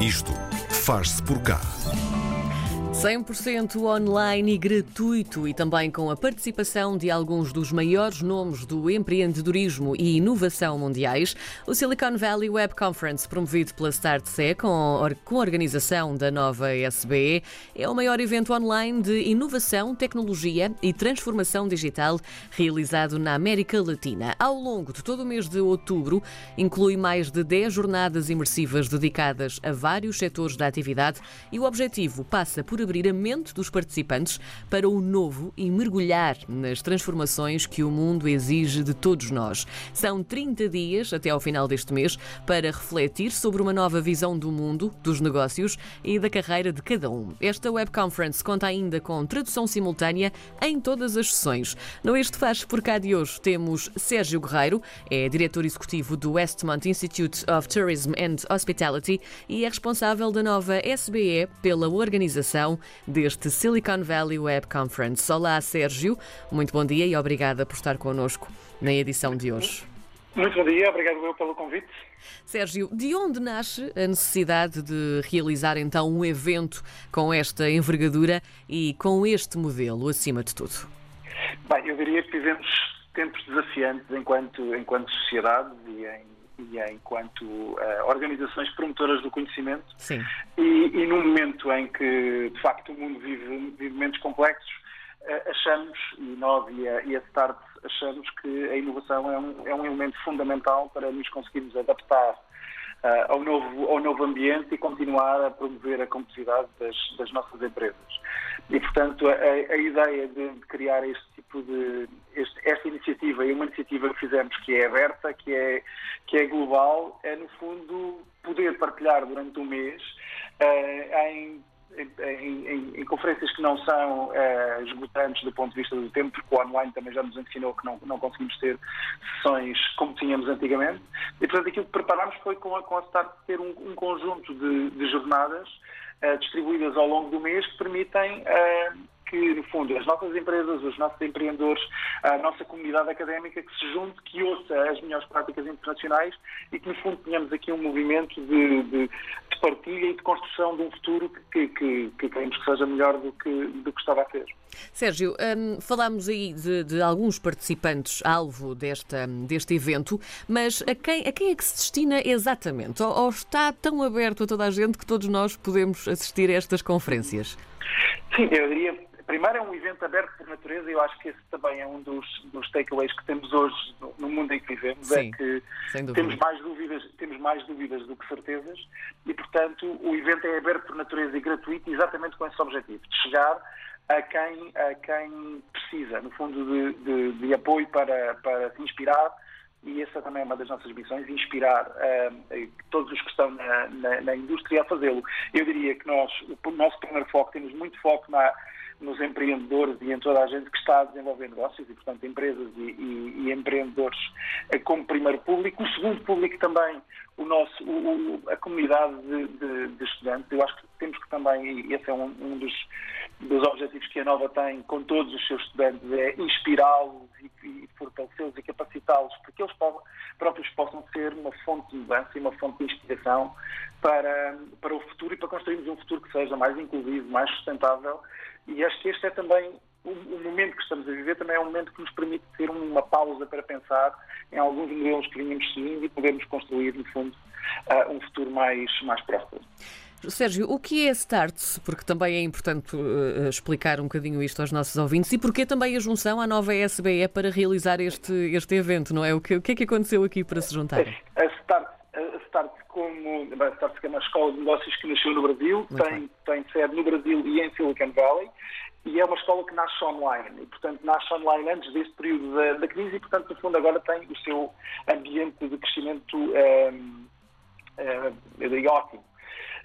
Isto faz-se por cá. 100% online e gratuito e também com a participação de alguns dos maiores nomes do empreendedorismo e inovação mundiais, o Silicon Valley Web Conference, promovido pela StartSE com a organização da nova SBE, é o maior evento online de inovação, tecnologia e transformação digital realizado na América Latina. Ao longo de todo o mês de outubro, inclui mais de 10 jornadas imersivas dedicadas a vários setores da atividade e o objetivo passa por abrir a mente dos participantes para o novo e mergulhar nas transformações que o mundo exige de todos nós. São 30 dias até ao final deste mês para refletir sobre uma nova visão do mundo, dos negócios e da carreira de cada um. Esta web conference conta ainda com tradução simultânea em todas as sessões. No Este Faz por cá de hoje temos Sérgio Guerreiro, é diretor executivo do Westmont Institute of Tourism and Hospitality e é responsável da nova SBE pela organização deste Silicon Valley Web Conference. Olá, Sérgio. Muito bom dia e obrigada por estar connosco na edição de hoje. Muito bom dia, obrigado eu pelo convite. Sérgio, de onde nasce a necessidade de realizar então um evento com esta envergadura e com este modelo, acima de tudo? Bem, eu diria que vivemos tempos desafiantes enquanto, enquanto sociedade e em e enquanto uh, organizações promotoras do conhecimento. Sim. E, e num momento em que, de facto, o mundo vive, vive momentos complexos, uh, achamos, e nós e a, e a Start achamos que a inovação é um, é um elemento fundamental para nos conseguirmos adaptar uh, ao, novo, ao novo ambiente e continuar a promover a competitividade das, das nossas empresas. E, portanto, a, a ideia de, de, criar este tipo de. Este, esta iniciativa e uma iniciativa que fizemos que é aberta, que é, que é global, é, no fundo, poder partilhar durante um mês uh, em em, em, em, conferências que não são uh, esgotantes do ponto de vista do tempo, porque o online também já nos ensinou que não, não conseguimos ter sessões como tínhamos antigamente. E, portanto, aquilo que preparámos foi com a, com a Start ter um, um conjunto de, de jornadas uh, distribuídas ao longo do mês que permitem uh, que, no fundo, as nossas empresas, os nossos empreendedores, a nossa comunidade académica que se junte, que ouça as melhores práticas internacionais e que, no fundo, tenhamos aqui um movimento de, de, de partilha e de construção de um futuro que, que, que queremos que seja melhor do que, do que estava a ser. Sérgio, um, falámos aí de, de, alguns participantes alvo desta, deste evento, mas a quem, a quem é que se destina exatamente? Ou, ou está tão aberto a toda a gente que todos nós podemos assistir a estas conferências? Sim, eu diria Primeiro, é um evento aberto por natureza e eu acho que esse também é um dos, dos takeaways que temos hoje no, no mundo em que vivemos. É Sim, é que temos mais, dúvidas, temos mais dúvidas do que certezas e, portanto, o evento é aberto por natureza e gratuito exatamente com esse objetivo, de chegar a quem, a quem precisa, no fundo, de, de, de apoio para, para se inspirar e essa também é uma das nossas missões, inspirar uh, todos os que estão na, na, na indústria a fazê-lo. Eu diria que nós, o nosso primeiro foco, temos muito foco na, nos empreendedores e em toda a gente que está a desenvolver negócios e, portanto, empresas e, e, e empreendedores eh, como primeiro público. O segundo público também, o nosso, o, a comunidade de, de, de, estudantes. Eu acho que temos que também, e esse é um, um dos, dos objetivos que a Nova tem com todos os seus estudantes, é inspirá-los e, e fortalecê-los e capacitá-los para que eles próprios possam ser uma fonte de mudança e uma fonte de inspiração para, para o para construirmos um futuro que seja mais inclusivo, mais sustentável e acho que este é também o, o, momento que estamos a viver também é um momento que nos permite ter uma pausa para pensar em alguns modelos que vínhamos seguindo e podermos construir, no fundo, uh, um futuro mais, mais próspero. Sérgio, o que é Starts? Porque também é importante uh, explicar um bocadinho isto aos nossos ouvintes e porque também a junção à nova SBE para realizar este, este evento, não é? O que, o que é que aconteceu aqui para se juntar? A Start, a Start como a Start é uma escola de negócios que nasceu no Brasil, tem, tem sede no Brasil e em Silicon Valley e é uma escola que nasce online e, portanto, nasce online antes deste período da, da crise e, portanto, no fundo, agora tem o seu ambiente de crescimento um, um, eu digo, ótimo.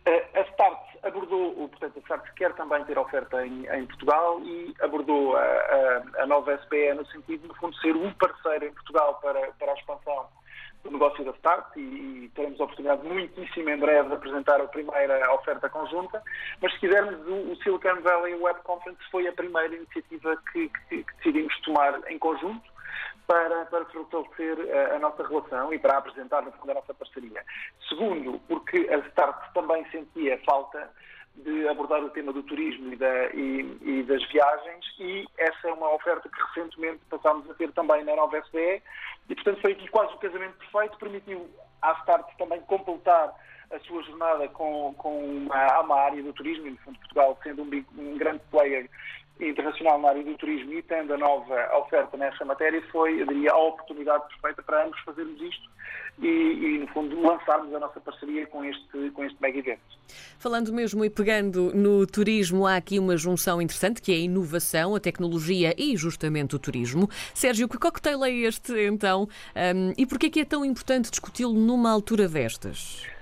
Uh, a Start abordou, portanto, a Start quer também ter oferta em, em Portugal e abordou a, a, a, nova SPE no sentido, de, no fundo, ser um parceiro em Portugal para, para a expansão do negócio da Start e, e, teremos a oportunidade muitíssimo em breve de apresentar a primeira oferta conjunta, mas se quisermos, o, o Silicon Valley Web Conference foi a primeira iniciativa que, que, que decidimos tomar em conjunto para, para fortalecer a, a, nossa relação e para apresentar, no fundo, a nossa parceria. Segundo, porque a Start também sentia falta de abordar o tema do turismo e, da, e, e, das viagens e essa é uma oferta que recentemente passámos a ter também na nova SBE e, portanto, foi aqui quase o casamento perfeito, permitiu à Start também completar a sua jornada com, com uma, uma área do turismo, e no fundo Portugal sendo um, um grande player internacional na área do turismo e tendo a nova oferta nessa matéria, foi, eu diria, a oportunidade perfeita para ambos fazermos isto e, e, no fundo, lançarmos a nossa parceria com este, com este mega evento. Falando mesmo e pegando no turismo, há aqui uma junção interessante que é a inovação, a tecnologia e justamente o turismo. Sérgio, que cocktail é este então um, e porquê é que é tão importante discuti-lo numa altura destas?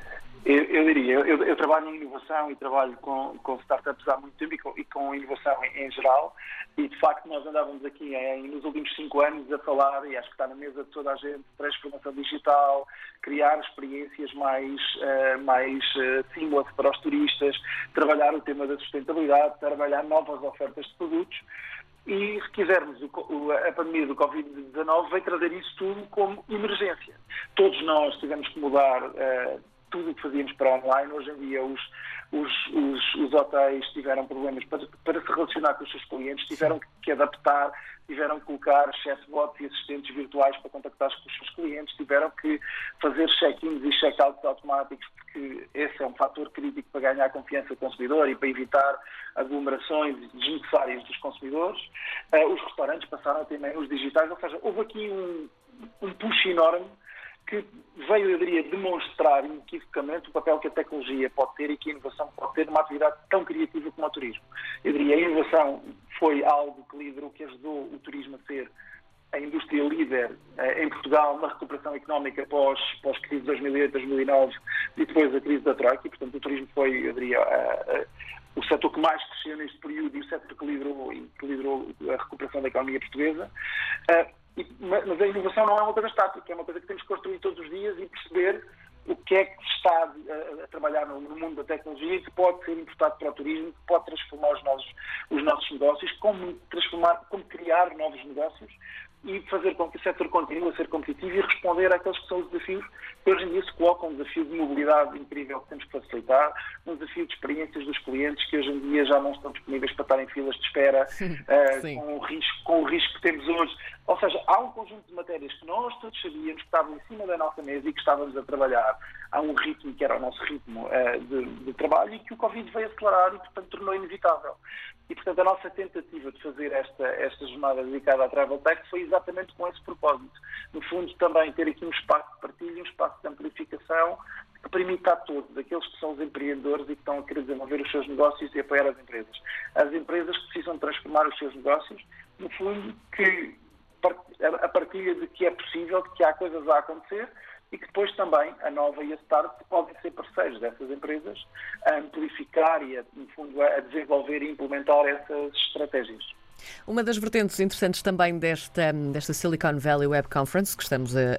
Eu, eu diria, eu, eu, trabalho em inovação e trabalho com, com startups há muito tempo e com, e com inovação em, em, geral e de facto nós andávamos aqui em, nos últimos cinco anos a falar, e acho que está na mesa de toda a gente, transformação digital, criar experiências mais, uh, mais uh, seamless para os turistas, trabalhar o tema da sustentabilidade, trabalhar novas ofertas de produtos e se quisermos, a pandemia do Covid-19 veio trazer isso tudo como emergência. Todos nós tivemos que mudar uh, tudo o que fazíamos para online. Hoje em dia, os, os, os, os hotéis tiveram problemas para, para, se relacionar com os seus clientes, tiveram que adaptar, tiveram que colocar chatbots e assistentes virtuais para contactar com os seus clientes, tiveram que fazer check-ins e check-outs automáticos, porque esse é um fator crítico para ganhar confiança do consumidor e para evitar aglomerações desnecessárias dos consumidores. Uh, os restaurantes passaram a ter menus digitais, ou seja, houve aqui um, um push enorme que veio, eu diria, demonstrar inequivocamente o papel que a tecnologia pode ter e que a inovação pode ter numa atividade tão criativa como o turismo. Eu diria, a inovação foi algo que liderou, que ajudou o turismo a ser a indústria líder eh, em Portugal na recuperação económica pós, pós crise de 2008, 2009 e depois a crise da Troika. E, portanto, o turismo foi, eu diria, o setor que mais cresceu neste período e o setor que liderou, que liderou a recuperação da economia portuguesa. Mas a inovação não é uma coisa estática, é uma coisa que temos que construir todos os dias e perceber o que é que se está a, a trabalhar no, mundo da tecnologia que pode ser importado para o turismo, que pode transformar os nossos, os nossos negócios, como transformar, como criar novos negócios e fazer com que o setor continue a ser competitivo e responder àqueles que são os desafios que hoje em dia se colocam, um desafio de mobilidade incrível que temos que facilitar, um desafio de experiências dos clientes que hoje em dia já não estão disponíveis para estar em filas de espera uh, com, o risco, com o risco que temos hoje. Ou seja, há um conjunto de matérias que nós todos sabíamos que estavam em cima da nossa mesa e que estávamos a trabalhar a um ritmo que era o nosso ritmo uh, de, de trabalho e que o Covid veio acelerar e, portanto, tornou inevitável. E, portanto, a nossa tentativa de fazer esta, esta jornada dedicada à Travel Tech foi exatamente com esse propósito. No fundo, também ter aqui um espaço de partilha, um espaço de amplificação que permita a todos, aqueles que são os empreendedores e que estão a querer desenvolver os seus negócios e apoiar as empresas. As empresas que precisam transformar os seus negócios, no fundo, que a partilha de que é possível, de que há coisas a acontecer e que depois também a Nova e a Start podem ser parceiros dessas empresas a amplificar e, a, no fundo, a desenvolver e implementar essas estratégias. Uma das vertentes interessantes também desta, desta Silicon Valley Web Conference, que estamos a,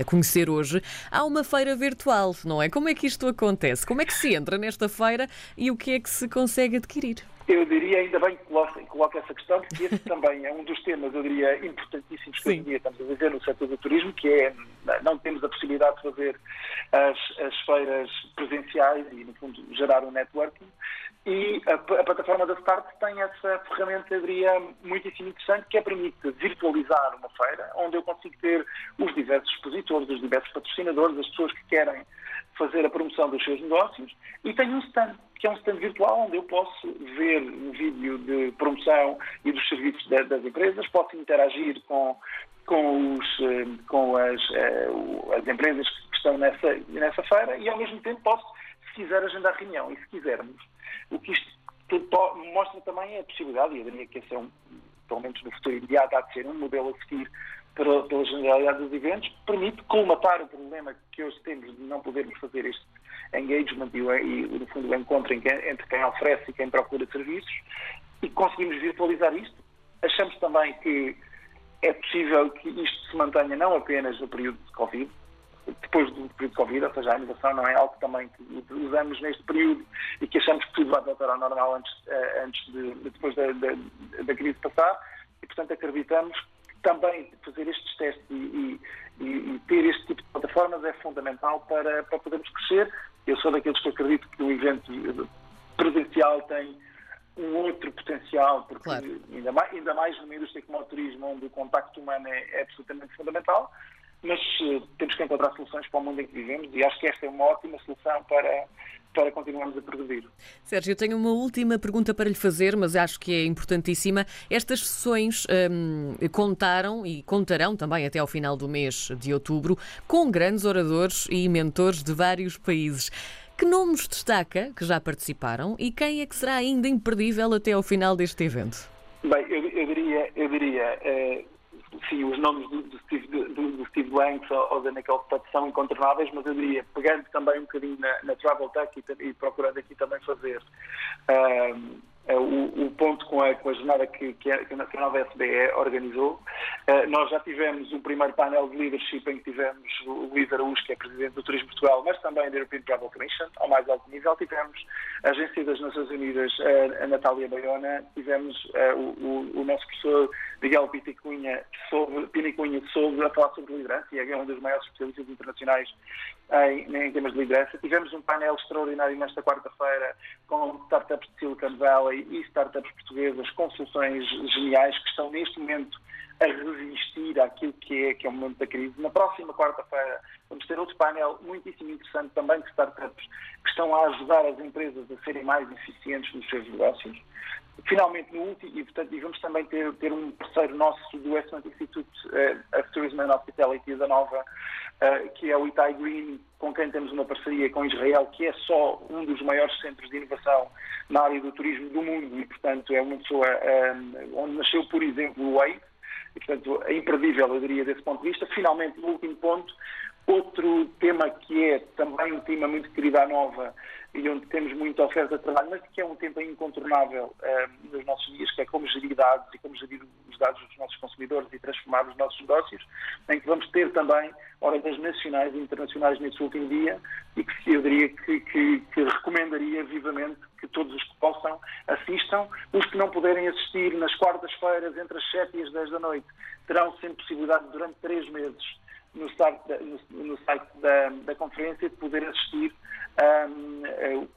a, conhecer hoje, há uma feira virtual, não é? Como é que isto acontece? Como é que se entra nesta feira e o que é que se consegue adquirir? Eu diria, ainda bem que coloca, essa questão, porque esse também é um dos temas, eu diria, importantíssimos que hoje em dia estamos a viver no setor do turismo, que é, não temos a possibilidade de fazer as, as feiras presenciais e, no fundo, gerar um networking. E a, a, plataforma da Start tem essa ferramenta, eu diria, muitíssimo interessante, que é permite virtualizar uma feira, onde eu consigo ter os diversos expositores, os diversos patrocinadores, as pessoas que querem fazer a promoção dos seus negócios, e tem um stand que é um stand virtual onde eu posso ver um vídeo de promoção e dos serviços das empresas, posso interagir com, com, os, eh, com as, eh, as empresas que estão nessa, nessa feira e, ao mesmo tempo, posso, se quiser, agendar reunião. E, se quisermos, o que isto mostra também é a possibilidade, e eu diria que esse é um, pelo menos no futuro imediato, há de ser um modelo a seguir pela, pela generalidade dos eventos, permite colmatar o problema que hoje temos de não podermos fazer este engagement e, e no fundo, o encontro entre quem oferece e quem procura serviços e conseguimos virtualizar isto. Achamos também que é possível que isto se mantenha não apenas no período de Covid, depois do período de Covid, ou seja, a inovação não é algo também que usamos neste período e que achamos que tudo vai voltar ao normal antes, eh, antes de, depois da, da, da crise passar e, portanto, acreditamos também fazer estes testes e, e, e, ter este tipo de plataformas é fundamental para, para podermos crescer. Eu sou daqueles que acredito que o evento presencial tem um outro potencial, porque claro. ainda, mais, ainda mais numa indústria como o turismo, onde o contacto humano é, é absolutamente fundamental, mas uh, temos que encontrar soluções para o mundo em que vivemos e acho que esta é uma ótima solução para, para continuarmos a produzir. Sérgio, eu tenho uma última pergunta para lhe fazer, mas acho que é importantíssima. Estas sessões um, contaram e contarão também até ao final do mês de outubro com grandes oradores e mentores de vários países. Que nomes destaca que já participaram e quem é que será ainda imperdível até ao final deste evento? Bem, eu, eu diria, eu diria eh, sim, os nomes do, do Steve, do, do Steve Blanks ou, ou da Nicole são incontornáveis, mas eu diria, pegando também um bocadinho na, na Travel Tech e, e procurando aqui também fazer. Um, o, o, ponto com a, com a jornada que, que, a, que a nova SBE organizou. Uh, nós já tivemos um primeiro painel de leadership em que tivemos o Luís Araújo, que é presidente do Turismo Portugal, mas também da European Travel Commission, ao mais alto nível. Tivemos a Agência das Nações Unidas, a Natália Baiona, tivemos uh, o, o, nosso professor Miguel Pinicunha sobre, Pinicunha sobre a falar sobre liderança, e é um dos maiores especialistas internacionais em, em temas de liderança. Tivemos um painel extraordinário nesta quarta-feira com startups de Silicon Valley e startups portuguesas com soluções geniais que estão neste momento a resistir àquilo que é, que é o momento da crise. Na próxima quarta-feira vamos ter outro painel muitíssimo interessante também de startups que estão a ajudar as empresas a serem mais eficientes nos seus negócios. Finalmente, no último, e, portanto, e vamos também ter, ter um parceiro nosso do Excellent Institute uh, of Tourism and Hospitality da Nova, uh, que é o Itai Green, com quem temos uma parceria com Israel, que é só um dos maiores centros de inovação na área do turismo do mundo e, portanto, é uma pessoa um, eh, onde nasceu, por exemplo, o Wave, e, portanto, é imperdível, eu diria, desse ponto de vista. Finalmente, no último ponto, outro tema que é também um tema muito querido à nova e onde temos muita oferta de trabalho, mas que é um tema incontornável uh, nos nossos dias, que é como gerir dados e como gerir os dados dos nossos consumidores e transformar os nossos negócios, em que vamos ter também horas nacionais e internacionais nesse último dia e que eu diria que, que, que recomendaria vivamente que todos os que possam assistam. Os que não puderem assistir nas quartas-feiras, entre as 7 e as 10 da noite, terão sempre possibilidade durante três meses no site da, no, no site da, da, conferência de poder assistir um,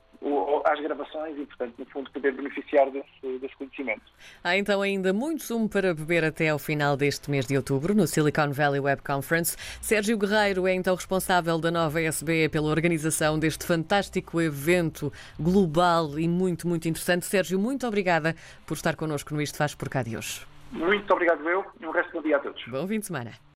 às gravações e, portanto, no fundo, poder beneficiar desse, desse, conhecimento. Há então ainda muito sumo para beber até ao final deste mês de outubro, no Silicon Valley Web Conference. Sérgio Guerreiro é então responsável da nova SBE pela organização deste fantástico evento global e muito, muito interessante. Sérgio, muito obrigada por estar connosco no Isto Faz Por Cá de hoje. Muito obrigado eu e um resto do dia a todos. Bom fim de semana.